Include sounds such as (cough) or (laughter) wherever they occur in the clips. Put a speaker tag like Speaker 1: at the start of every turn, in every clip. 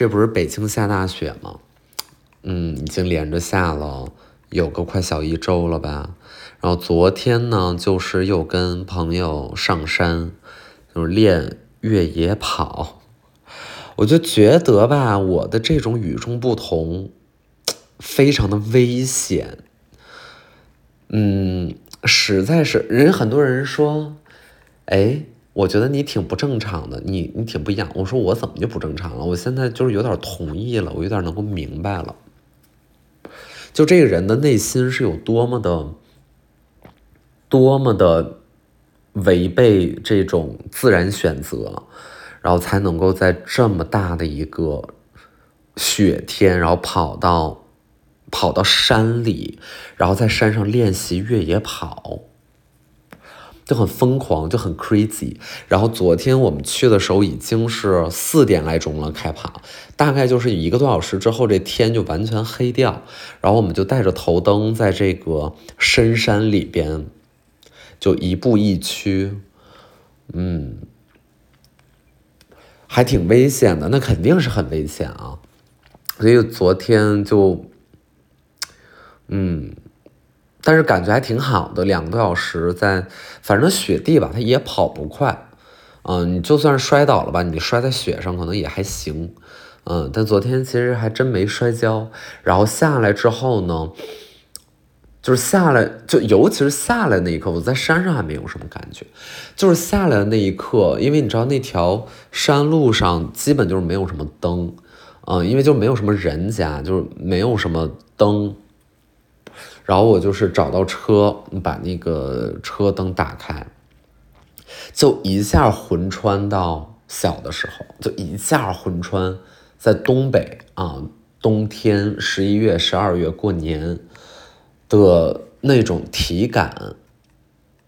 Speaker 1: 这不是北京下大雪吗？嗯，已经连着下了有个快小一周了吧。然后昨天呢，就是又跟朋友上山，就是练越野跑。我就觉得吧，我的这种与众不同，非常的危险。嗯，实在是人很多人说，哎。我觉得你挺不正常的，你你挺不一样。我说我怎么就不正常了？我现在就是有点同意了，我有点能够明白了。就这个人的内心是有多么的、多么的违背这种自然选择，然后才能够在这么大的一个雪天，然后跑到跑到山里，然后在山上练习越野跑。就很疯狂，就很 crazy。然后昨天我们去的时候已经是四点来钟了，开跑，大概就是一个多小时之后，这天就完全黑掉。然后我们就带着头灯在这个深山里边，就一步一趋，嗯，还挺危险的，那肯定是很危险啊。所以昨天就，嗯。但是感觉还挺好的，两个多小时在，反正雪地吧，它也跑不快，嗯，你就算是摔倒了吧，你摔在雪上可能也还行，嗯，但昨天其实还真没摔跤。然后下来之后呢，就是下来就尤其是下来那一刻，我在山上还没有什么感觉，就是下来的那一刻，因为你知道那条山路上基本就是没有什么灯，嗯，因为就没有什么人家，就是没有什么灯。然后我就是找到车，把那个车灯打开，就一下魂穿到小的时候，就一下魂穿在东北啊，冬天十一月、十二月过年的那种体感，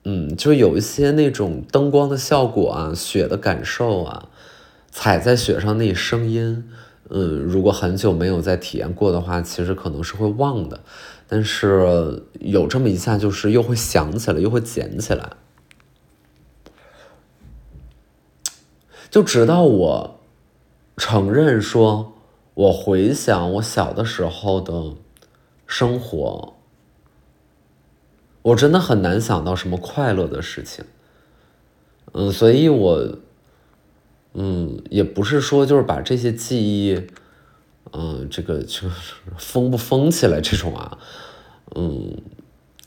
Speaker 1: 嗯，就有一些那种灯光的效果啊，雪的感受啊，踩在雪上那声音，嗯，如果很久没有再体验过的话，其实可能是会忘的。但是有这么一下，就是又会想起来，又会捡起来。就直到我承认说，我回想我小的时候的生活，我真的很难想到什么快乐的事情。嗯，所以我，嗯，也不是说就是把这些记忆。嗯，这个就是封不封起来这种啊，嗯，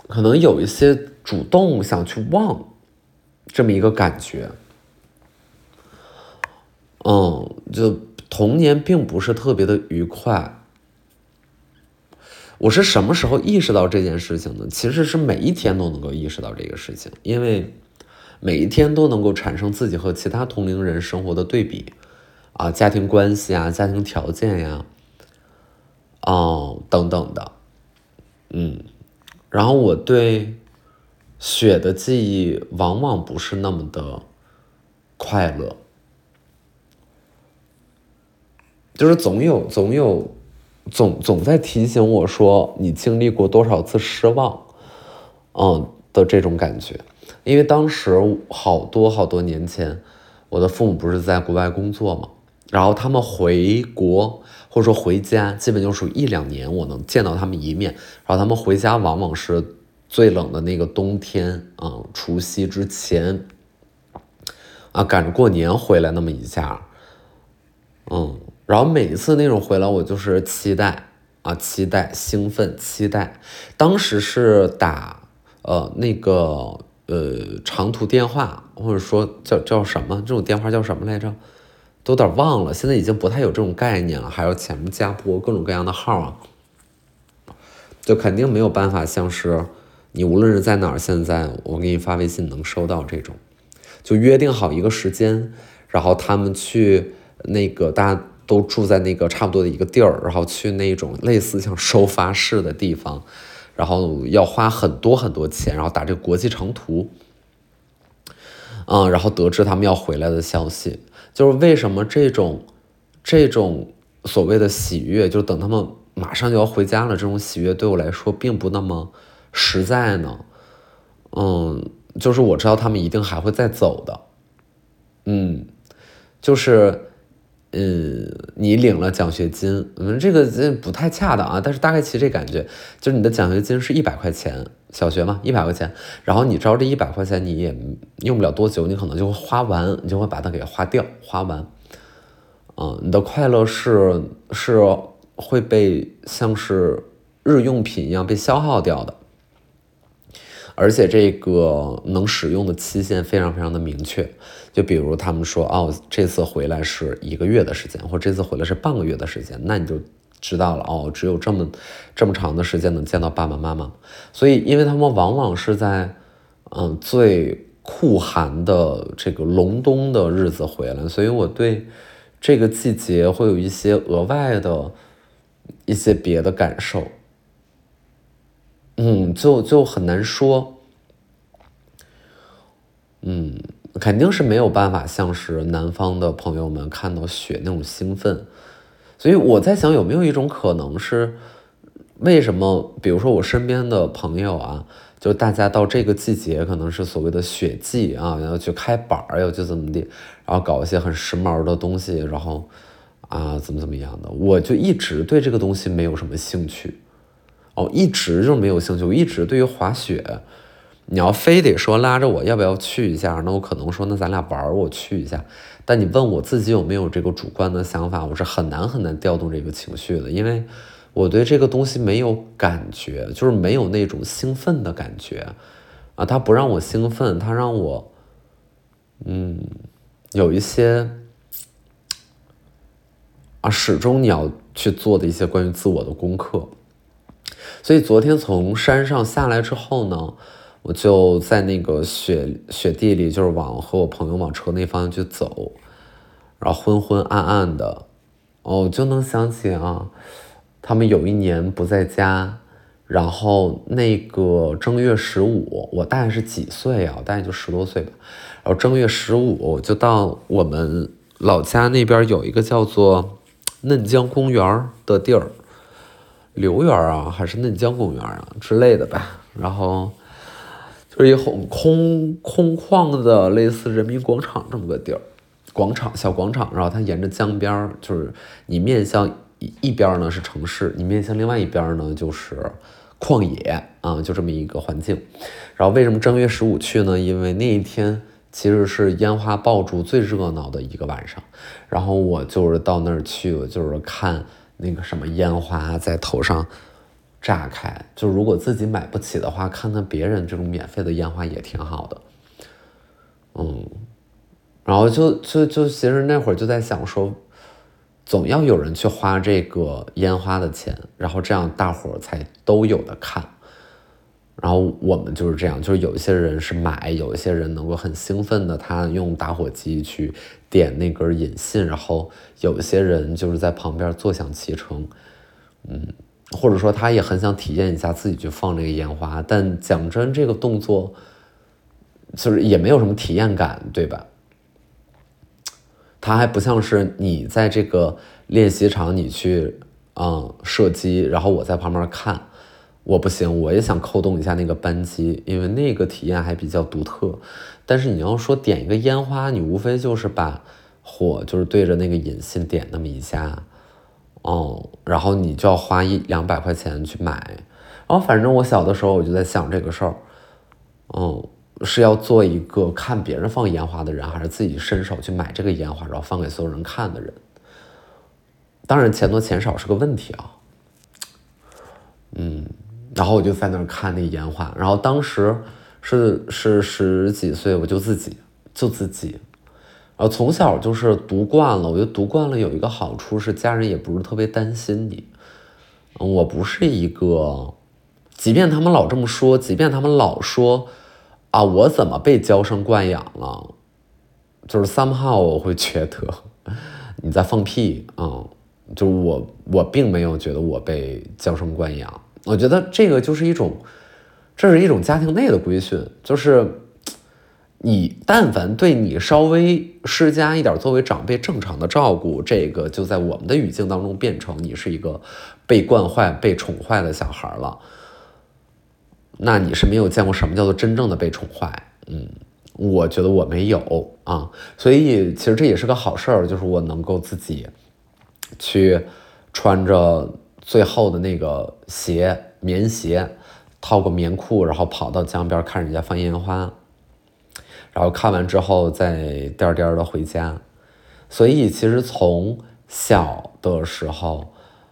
Speaker 1: 可能有一些主动想去忘这么一个感觉，嗯，就童年并不是特别的愉快。我是什么时候意识到这件事情呢？其实是每一天都能够意识到这个事情，因为每一天都能够产生自己和其他同龄人生活的对比啊，家庭关系啊，家庭条件呀。哦，等等的，嗯，然后我对雪的记忆往往不是那么的快乐，就是总有总有总总在提醒我说你经历过多少次失望，嗯的这种感觉，因为当时好多好多年前，我的父母不是在国外工作嘛，然后他们回国。或者说回家，基本就属于一两年我能见到他们一面。然后他们回家往往是最冷的那个冬天啊，除夕之前啊，赶着过年回来那么一下，嗯，然后每一次那种回来，我就是期待啊，期待、兴奋、期待。当时是打呃那个呃长途电话，或者说叫叫什么这种电话叫什么来着？都有点忘了，现在已经不太有这种概念了，还要前面加播各种各样的号啊，就肯定没有办法像是你无论是在哪儿，现在我给你发微信能收到这种，就约定好一个时间，然后他们去那个大家都住在那个差不多的一个地儿，然后去那种类似像收发室的地方，然后要花很多很多钱，然后打这个国际长途，嗯，然后得知他们要回来的消息。就是为什么这种，这种所谓的喜悦，就等他们马上就要回家了，这种喜悦对我来说并不那么实在呢？嗯，就是我知道他们一定还会再走的，嗯，就是嗯，你领了奖学金，嗯，这个这不太恰当啊，但是大概其实这感觉，就是你的奖学金是一百块钱，小学嘛，一百块钱，然后你知道这一百块钱你也用不了多久，你可能就会花完，你就会把它给花掉，花完，嗯，你的快乐是是会被像是日用品一样被消耗掉的。而且这个能使用的期限非常非常的明确，就比如他们说哦，这次回来是一个月的时间，或这次回来是半个月的时间，那你就知道了哦，只有这么这么长的时间能见到爸爸妈妈。所以，因为他们往往是在嗯最酷寒的这个隆冬的日子回来，所以我对这个季节会有一些额外的一些别的感受。嗯，就就很难说，嗯，肯定是没有办法像是南方的朋友们看到雪那种兴奋，所以我在想有没有一种可能是，为什么比如说我身边的朋友啊，就大家到这个季节可能是所谓的雪季啊，要去开板儿，要去怎么地，然后搞一些很时髦的东西，然后啊怎么怎么样的，我就一直对这个东西没有什么兴趣。哦，一直就没有兴趣。我一直对于滑雪，你要非得说拉着我要不要去一下，那我可能说那咱俩玩儿，我去一下。但你问我自己有没有这个主观的想法，我是很难很难调动这个情绪的，因为我对这个东西没有感觉，就是没有那种兴奋的感觉啊。它不让我兴奋，它让我嗯有一些啊，始终你要去做的一些关于自我的功课。所以昨天从山上下来之后呢，我就在那个雪雪地里，就是往和我朋友往车那方向去走，然后昏昏暗暗的，哦，就能想起啊，他们有一年不在家，然后那个正月十五，我大概是几岁啊？我大概就十多岁吧。然后正月十五就到我们老家那边有一个叫做嫩江公园的地儿。留园啊，还是嫩江公园啊之类的吧。然后就是一很空空旷的，类似人民广场这么个地儿，广场小广场。然后它沿着江边儿，就是你面向一一边呢是城市，你面向另外一边呢就是旷野啊，就这么一个环境。然后为什么正月十五去呢？因为那一天其实是烟花爆竹最热闹的一个晚上。然后我就是到那儿去，我就是看。那个什么烟花在头上炸开，就如果自己买不起的话，看看别人这种免费的烟花也挺好的。嗯，然后就就就其实那会儿就在想说，总要有人去花这个烟花的钱，然后这样大伙儿才都有的看。然后我们就是这样，就是有一些人是买，有一些人能够很兴奋的，他用打火机去点那根引信，然后有些人就是在旁边坐享其成，嗯，或者说他也很想体验一下自己去放这个烟花，但讲真，这个动作就是也没有什么体验感，对吧？他还不像是你在这个练习场你去嗯射击，然后我在旁边看。我不行，我也想扣动一下那个扳机，因为那个体验还比较独特。但是你要说点一个烟花，你无非就是把火就是对着那个引信点那么一下，哦，然后你就要花一两百块钱去买。然后反正我小的时候我就在想这个事儿，嗯，是要做一个看别人放烟花的人，还是自己伸手去买这个烟花然后放给所有人看的人？当然钱多钱少是个问题啊，嗯。然后我就在那儿看那烟花，然后当时是是十几岁，我就自己就自己，然后从小就是读惯了，我觉得读惯了有一个好处是家人也不是特别担心你，我不是一个，即便他们老这么说，即便他们老说啊我怎么被娇生惯养了，就是 somehow 我会觉得 (laughs) 你在放屁啊，就我我并没有觉得我被娇生惯养。我觉得这个就是一种，这是一种家庭内的规训，就是你但凡对你稍微施加一点作为长辈正常的照顾，这个就在我们的语境当中变成你是一个被惯坏、被宠坏的小孩了。那你是没有见过什么叫做真正的被宠坏，嗯，我觉得我没有啊，所以其实这也是个好事儿，就是我能够自己去穿着最厚的那个鞋，棉鞋，套个棉裤，然后跑到江边看人家放烟花，然后看完之后再颠颠的回家。所以其实从小的时候，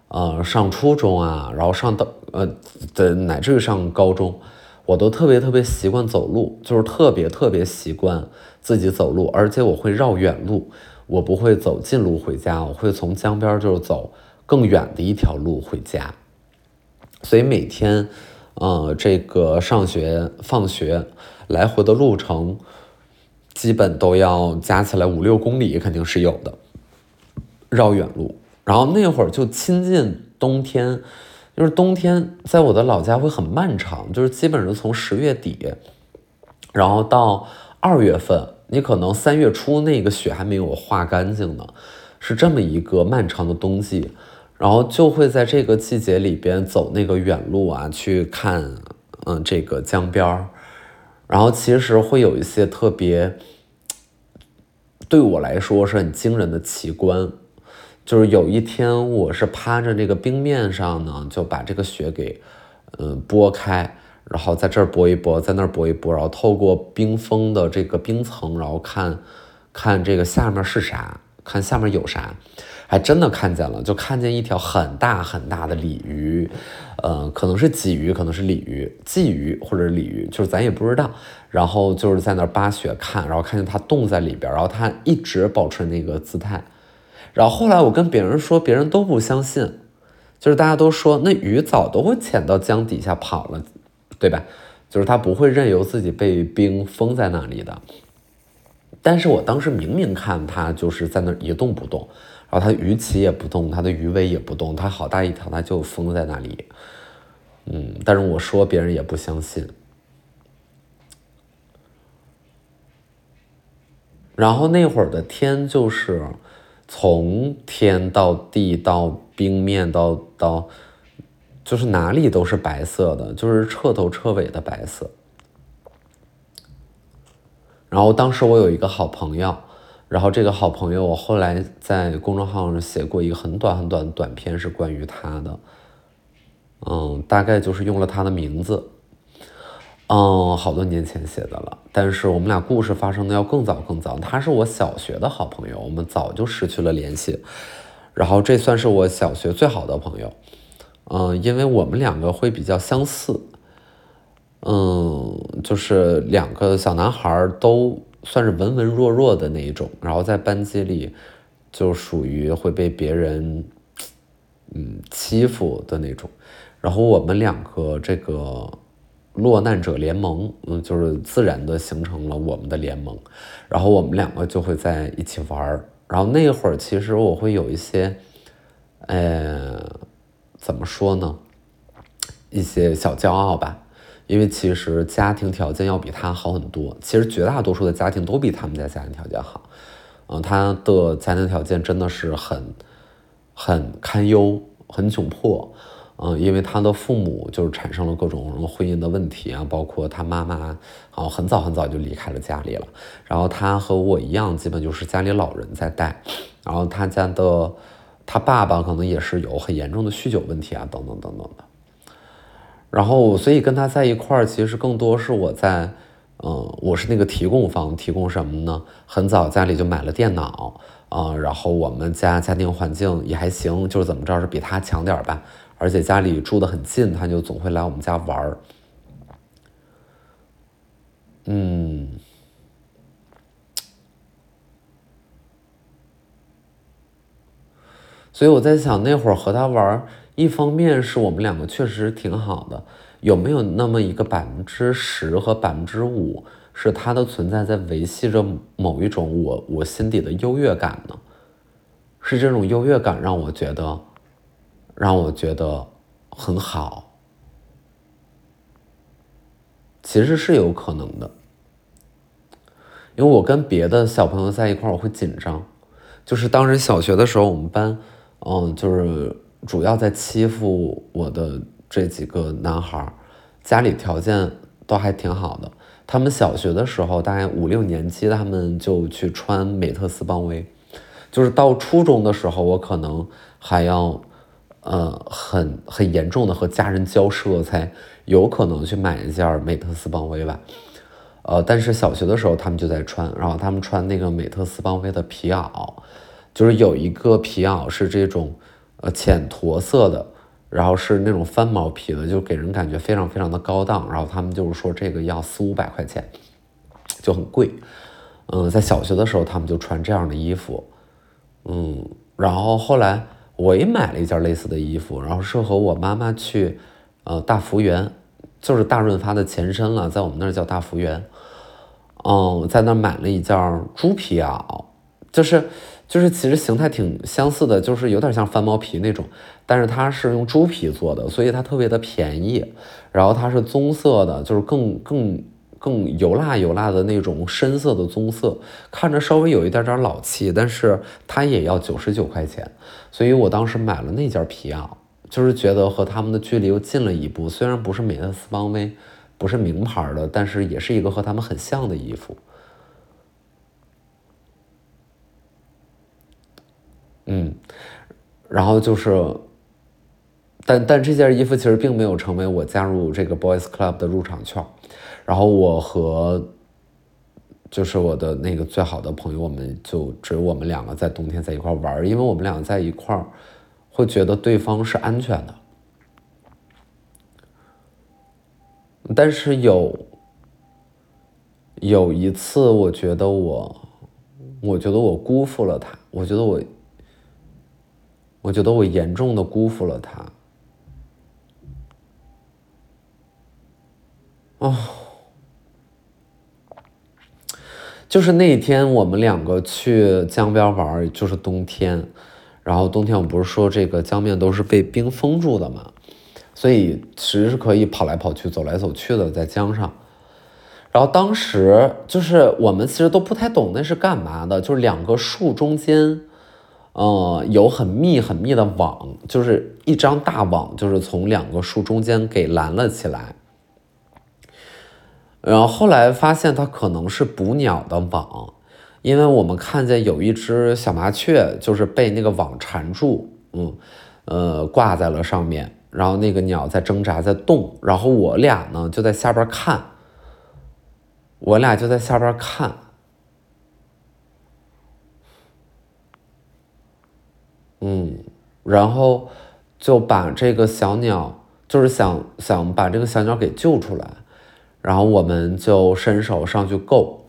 Speaker 1: 呃，上初中啊，然后上到呃的乃至于上高中。我都特别特别习惯走路，就是特别特别习惯自己走路，而且我会绕远路，我不会走近路回家，我会从江边就是走更远的一条路回家。所以每天，呃，这个上学放学来回的路程，基本都要加起来五六公里，肯定是有的。绕远路，然后那会儿就亲近冬天。就是冬天在我的老家会很漫长，就是基本上从十月底，然后到二月份，你可能三月初那个雪还没有化干净呢，是这么一个漫长的冬季，然后就会在这个季节里边走那个远路啊，去看嗯这个江边，然后其实会有一些特别对我来说是很惊人的奇观。就是有一天，我是趴着那个冰面上呢，就把这个雪给，嗯，拨开，然后在这儿拨一拨，在那儿拨一拨，然后透过冰封的这个冰层，然后看，看这个下面是啥，看下面有啥，还真的看见了，就看见一条很大很大的鲤鱼，呃，可能是鲫鱼，可能是鲤鱼，鲫鱼或者鲤鱼，就是咱也不知道。然后就是在那儿扒雪看，然后看见它冻在里边，然后它一直保持那个姿态。然后后来我跟别人说，别人都不相信，就是大家都说那鱼早都会潜到江底下跑了，对吧？就是它不会任由自己被冰封在那里的。但是我当时明明看它就是在那一动不动，然后它鱼鳍也不动，它的鱼尾也不动，它好大一条，它就封在那里。嗯，但是我说别人也不相信。然后那会儿的天就是。从天到地到冰面到到，就是哪里都是白色的，就是彻头彻尾的白色。然后当时我有一个好朋友，然后这个好朋友我后来在公众号上写过一个很短很短的短片，是关于他的，嗯，大概就是用了他的名字。嗯，好多年前写的了，但是我们俩故事发生的要更早更早。他是我小学的好朋友，我们早就失去了联系。然后这算是我小学最好的朋友，嗯，因为我们两个会比较相似，嗯，就是两个小男孩都算是文文弱弱的那一种，然后在班级里就属于会被别人嗯欺负的那种。然后我们两个这个。落难者联盟，嗯，就是自然的形成了我们的联盟，然后我们两个就会在一起玩儿。然后那会儿其实我会有一些，呃，怎么说呢？一些小骄傲吧，因为其实家庭条件要比他好很多。其实绝大多数的家庭都比他们家家庭条件好，嗯，他的家庭条件真的是很很堪忧，很窘迫。嗯，因为他的父母就是产生了各种婚姻的问题啊，包括他妈妈，好很早很早就离开了家里了。然后他和我一样，基本就是家里老人在带。然后他家的他爸爸可能也是有很严重的酗酒问题啊，等等等等的。然后所以跟他在一块儿，其实更多是我在，嗯，我是那个提供方，提供什么呢？很早家里就买了电脑啊，然后我们家家庭环境也还行，就是怎么着是比他强点儿吧。而且家里住的很近，他就总会来我们家玩儿。嗯，所以我在想，那会儿和他玩儿，一方面是我们两个确实挺好的，有没有那么一个百分之十和百分之五，是他的存在在维系着某一种我我心底的优越感呢？是这种优越感让我觉得。让我觉得很好，其实是有可能的，因为我跟别的小朋友在一块，我会紧张。就是当时小学的时候，我们班，嗯，就是主要在欺负我的这几个男孩儿，家里条件都还挺好的，他们小学的时候，大概五六年级，他们就去穿美特斯邦威。就是到初中的时候，我可能还要，呃，很很严重的和家人交涉，才有可能去买一件美特斯邦威吧。呃，但是小学的时候他们就在穿，然后他们穿那个美特斯邦威的皮袄，就是有一个皮袄是这种，呃，浅驼色的，然后是那种翻毛皮的，就给人感觉非常非常的高档。然后他们就是说这个要四五百块钱，就很贵。嗯，在小学的时候他们就穿这样的衣服。嗯，然后后来我也买了一件类似的衣服，然后是和我妈妈去，呃，大福源，就是大润发的前身了，在我们那儿叫大福源。嗯，在那儿买了一件猪皮袄，就是就是其实形态挺相似的，就是有点像翻毛皮那种，但是它是用猪皮做的，所以它特别的便宜。然后它是棕色的，就是更更。更油辣油辣的那种深色的棕色，看着稍微有一点点老气，但是它也要九十九块钱，所以我当时买了那件皮袄，就是觉得和他们的距离又近了一步。虽然不是美特斯邦威，不是名牌的，但是也是一个和他们很像的衣服。嗯，然后就是，但但这件衣服其实并没有成为我加入这个 Boys Club 的入场券。然后我和就是我的那个最好的朋友，我们就只有我们两个在冬天在一块玩因为我们两个在一块会觉得对方是安全的。但是有有一次，我觉得我，我觉得我辜负了他，我觉得我，我觉得我严重的辜负了他。哦。就是那一天，我们两个去江边玩，就是冬天。然后冬天，我不是说这个江面都是被冰封住的嘛，所以其实是可以跑来跑去、走来走去的在江上。然后当时就是我们其实都不太懂那是干嘛的，就是两个树中间，呃，有很密很密的网，就是一张大网，就是从两个树中间给拦了起来。然后后来发现它可能是捕鸟的网，因为我们看见有一只小麻雀，就是被那个网缠住，嗯，呃，挂在了上面，然后那个鸟在挣扎，在动，然后我俩呢就在下边看，我俩就在下边看，嗯，然后就把这个小鸟，就是想想把这个小鸟给救出来。然后我们就伸手上去够，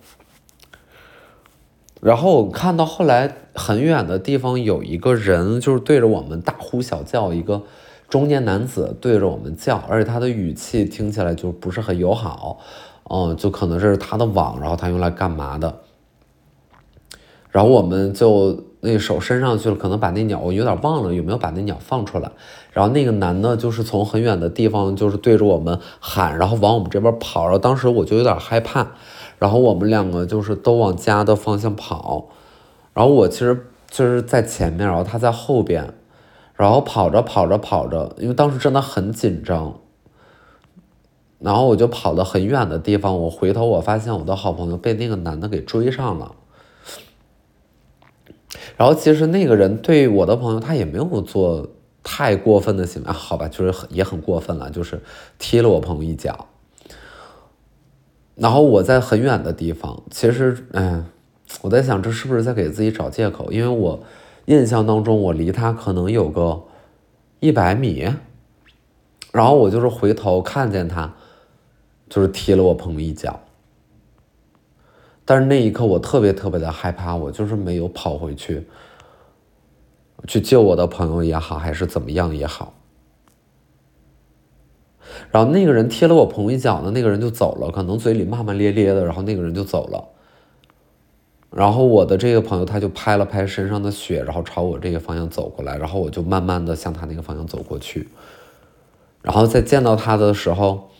Speaker 1: 然后我看到后来很远的地方有一个人，就是对着我们大呼小叫，一个中年男子对着我们叫，而且他的语气听起来就不是很友好，嗯，就可能是他的网，然后他用来干嘛的？然后我们就。那手伸上去了，可能把那鸟，我有点忘了有没有把那鸟放出来。然后那个男的，就是从很远的地方，就是对着我们喊，然后往我们这边跑。然后当时我就有点害怕，然后我们两个就是都往家的方向跑。然后我其实就是在前面，然后他在后边，然后跑着跑着跑着，因为当时真的很紧张。然后我就跑到很远的地方，我回头我发现我的好朋友被那个男的给追上了。然后其实那个人对我的朋友，他也没有做太过分的行为，好吧，就是很也很过分了，就是踢了我朋友一脚。然后我在很远的地方，其实，嗯，我在想这是不是在给自己找借口？因为我印象当中，我离他可能有个一百米，然后我就是回头看见他，就是踢了我朋友一脚。但是那一刻我特别特别的害怕，我就是没有跑回去，去救我的朋友也好，还是怎么样也好。然后那个人踢了我朋友一脚呢，那个人就走了，可能嘴里骂骂咧咧的，然后那个人就走了。然后我的这个朋友他就拍了拍身上的血，然后朝我这个方向走过来，然后我就慢慢的向他那个方向走过去。然后在见到他的时候，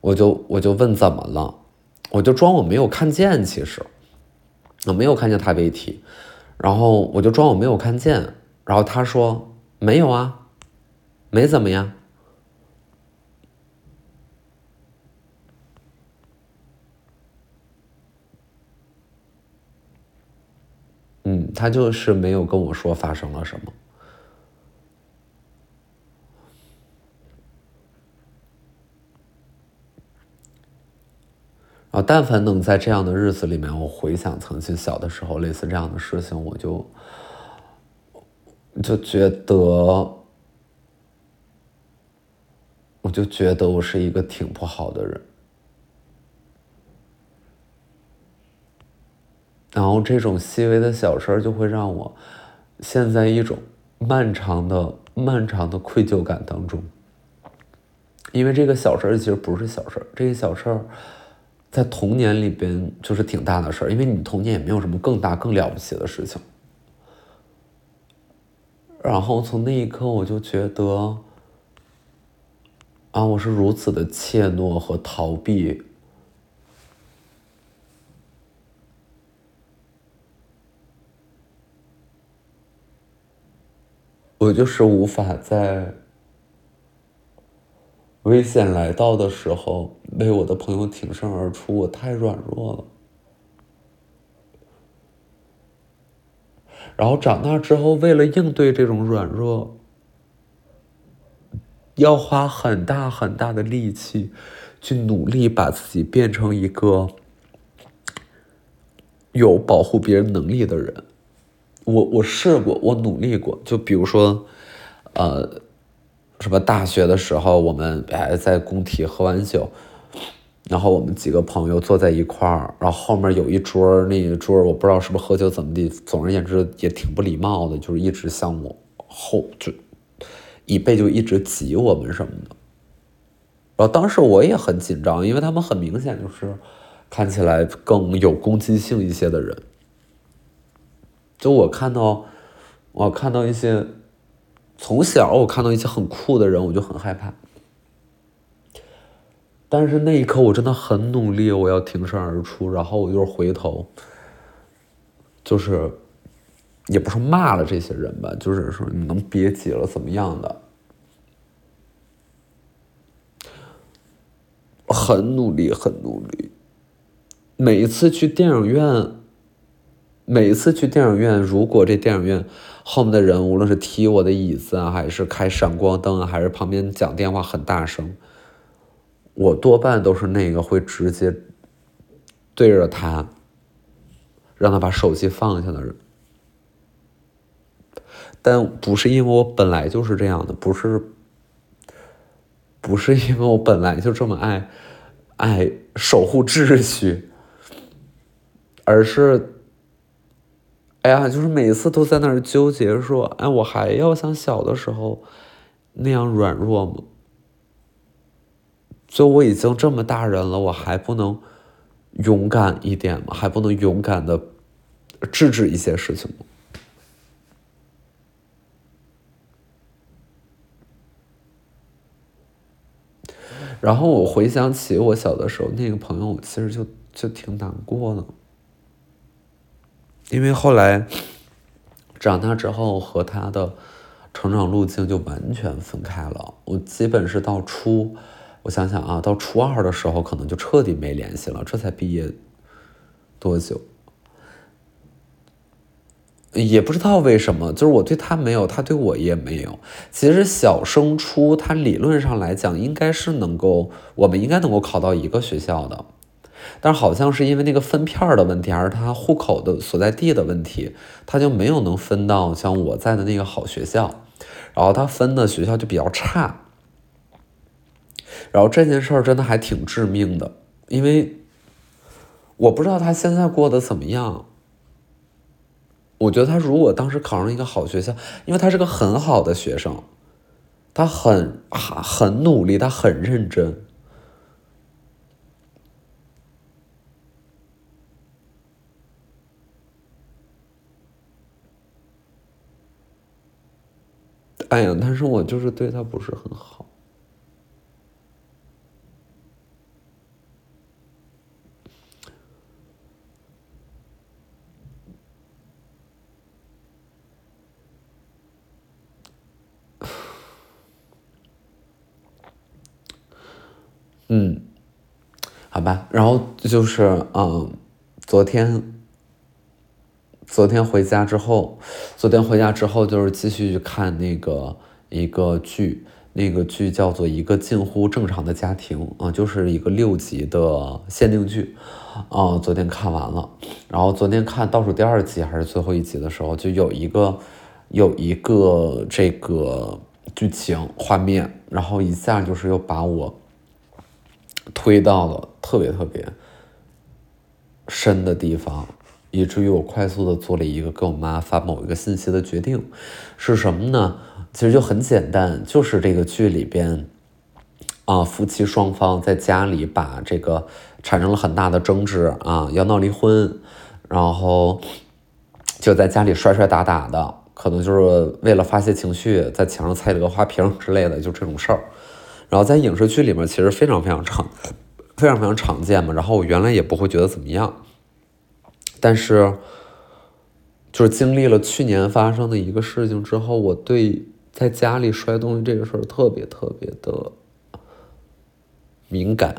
Speaker 1: 我就我就问怎么了。我就装我没有看见，其实我没有看见他被踢，然后我就装我没有看见，然后他说没有啊，没怎么样。嗯，他就是没有跟我说发生了什么。啊，但凡能在这样的日子里面，我回想曾经小的时候类似这样的事情，我就就觉得，我就觉得我是一个挺不好的人。然后这种细微的小事儿就会让我陷在一种漫长的、漫长的愧疚感当中，因为这个小事儿其实不是小事儿，这个小事儿。在童年里边就是挺大的事儿，因为你童年也没有什么更大更了不起的事情。然后从那一刻我就觉得，啊，我是如此的怯懦和逃避，我就是无法在。危险来到的时候，为我的朋友挺身而出，我太软弱了。然后长大之后，为了应对这种软弱，要花很大很大的力气，去努力把自己变成一个有保护别人能力的人。我我试过，我努力过，就比如说，呃。什么大学的时候，我们还在工体喝完酒，然后我们几个朋友坐在一块儿，然后后面有一桌，那一桌我不知道是不是喝酒怎么地，总而言之也挺不礼貌的，就是一直向我后就椅背就一直挤我们什么的。然后当时我也很紧张，因为他们很明显就是看起来更有攻击性一些的人，就我看到我看到一些。从小我看到一些很酷的人，我就很害怕。但是那一刻我真的很努力，我要挺身而出，然后我就是回头，就是也不是骂了这些人吧，就是说你能别挤了怎么样的，很努力，很努力。每一次去电影院，每一次去电影院，如果这电影院。后面的人无论是踢我的椅子啊，还是开闪光灯啊，还是旁边讲电话很大声，我多半都是那个会直接对着他，让他把手机放下的人。但不是因为我本来就是这样的，不是，不是因为我本来就这么爱爱守护秩序，而是。哎呀，就是每次都在那儿纠结，说：“哎，我还要像小的时候那样软弱吗？就我已经这么大人了，我还不能勇敢一点吗？还不能勇敢的制止一些事情吗？”然后我回想起我小的时候那个朋友，其实就就挺难过的。因为后来长大之后和他的成长路径就完全分开了。我基本是到初，我想想啊，到初二的时候可能就彻底没联系了。这才毕业多久？也不知道为什么，就是我对他没有，他对我也没有。其实小升初，他理论上来讲应该是能够，我们应该能够考到一个学校的。但是好像是因为那个分片的问题，还是他户口的所在地的问题，他就没有能分到像我在的那个好学校，然后他分的学校就比较差，然后这件事儿真的还挺致命的，因为我不知道他现在过得怎么样。我觉得他如果当时考上一个好学校，因为他是个很好的学生，他很很很努力，他很认真。哎呀，但是我就是对他不是很好。嗯，好吧，然后就是嗯，昨天，昨天回家之后，昨天回家之后就是继续去看那个一个剧，那个剧叫做《一个近乎正常的家庭》啊，就是一个六集的限定剧，啊，昨天看完了，然后昨天看倒数第二集还是最后一集的时候，就有一个有一个这个剧情画面，然后一下就是又把我推到了特别特别深的地方。以至于我快速的做了一个跟我妈发某一个信息的决定，是什么呢？其实就很简单，就是这个剧里边，啊，夫妻双方在家里把这个产生了很大的争执啊，要闹离婚，然后就在家里摔摔打打的，可能就是为了发泄情绪，在墙上踩了个花瓶之类的，就这种事儿。然后在影视剧里面其实非常非常常，非常非常常见嘛。然后我原来也不会觉得怎么样。但是，就是经历了去年发生的一个事情之后，我对在家里摔东西这个事儿特别特别的敏感。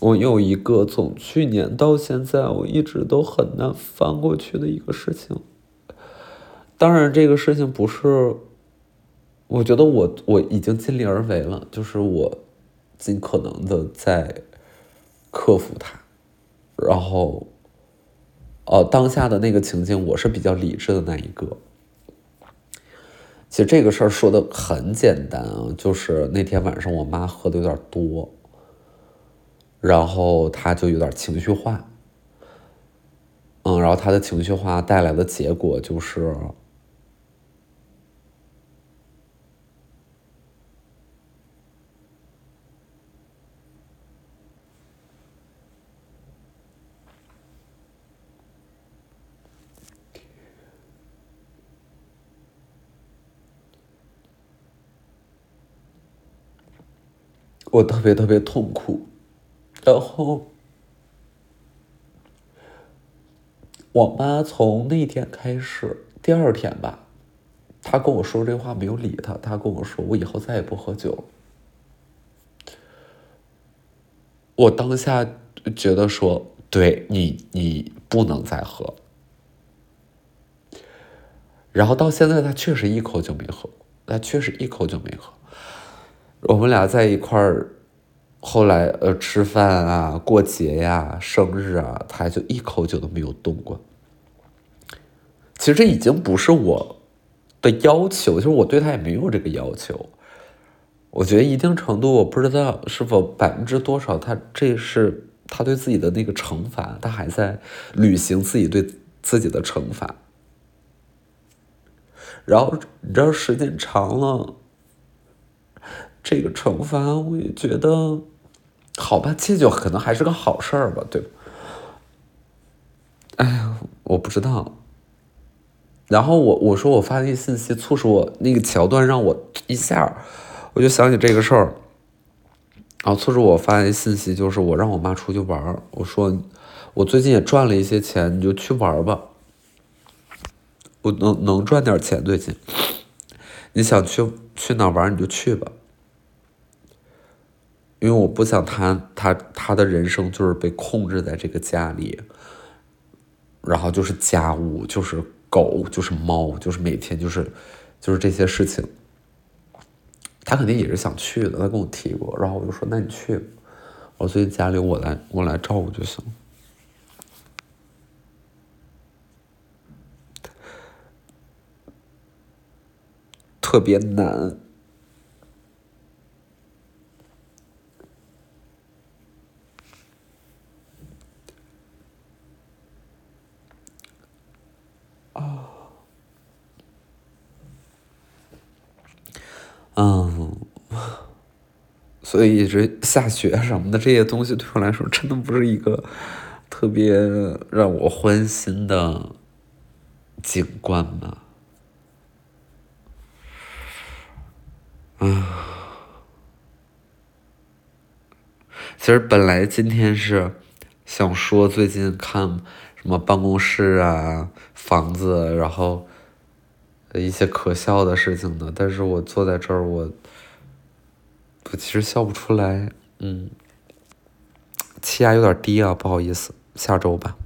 Speaker 1: 我有一个从去年到现在我一直都很难翻过去的一个事情。当然，这个事情不是。我觉得我我已经尽力而为了，就是我尽可能的在克服它，然后，呃，当下的那个情境，我是比较理智的那一个。其实这个事儿说的很简单啊，就是那天晚上我妈喝的有点多，然后她就有点情绪化，嗯，然后她的情绪化带来的结果就是。我特别特别痛苦，然后我妈从那天开始，第二天吧，她跟我说这话没有理她，她跟我说我以后再也不喝酒。我当下觉得说，对你，你不能再喝。然后到现在，他确实一口就没喝，他确实一口就没喝。我们俩在一块儿，后来呃吃饭啊、过节呀、生日啊，他就一口酒都没有动过。其实这已经不是我的要求，就是我对他也没有这个要求。我觉得一定程度，我不知道是否百分之多少，他这是他对自己的那个惩罚，他还在履行自己对自己的惩罚。然后你知道，时间长了。这个惩罚我也觉得，好吧，戒酒可能还是个好事儿吧，对吧？哎呀，我不知道。然后我我说我发那信息，促使我那个桥段让我一下，我就想起这个事儿。然后促使我发那信息，就是我让我妈出去玩儿。我说我最近也赚了一些钱，你就去玩儿吧。我能能赚点钱最近，你想去去哪玩你就去吧。因为我不想他他他的人生就是被控制在这个家里，然后就是家务，就是狗，就是猫，就是每天就是就是这些事情。他肯定也是想去的，他跟我提过，然后我就说：“那你去，我最近家里我来我来照顾就行。”特别难。所以这下雪什么的这些东西对我来说真的不是一个特别让我欢心的景观吧。啊，其实本来今天是想说最近看什么办公室啊、房子，然后。一些可笑的事情的，但是我坐在这儿，我我其实笑不出来，嗯，气压有点低啊，不好意思，下周吧。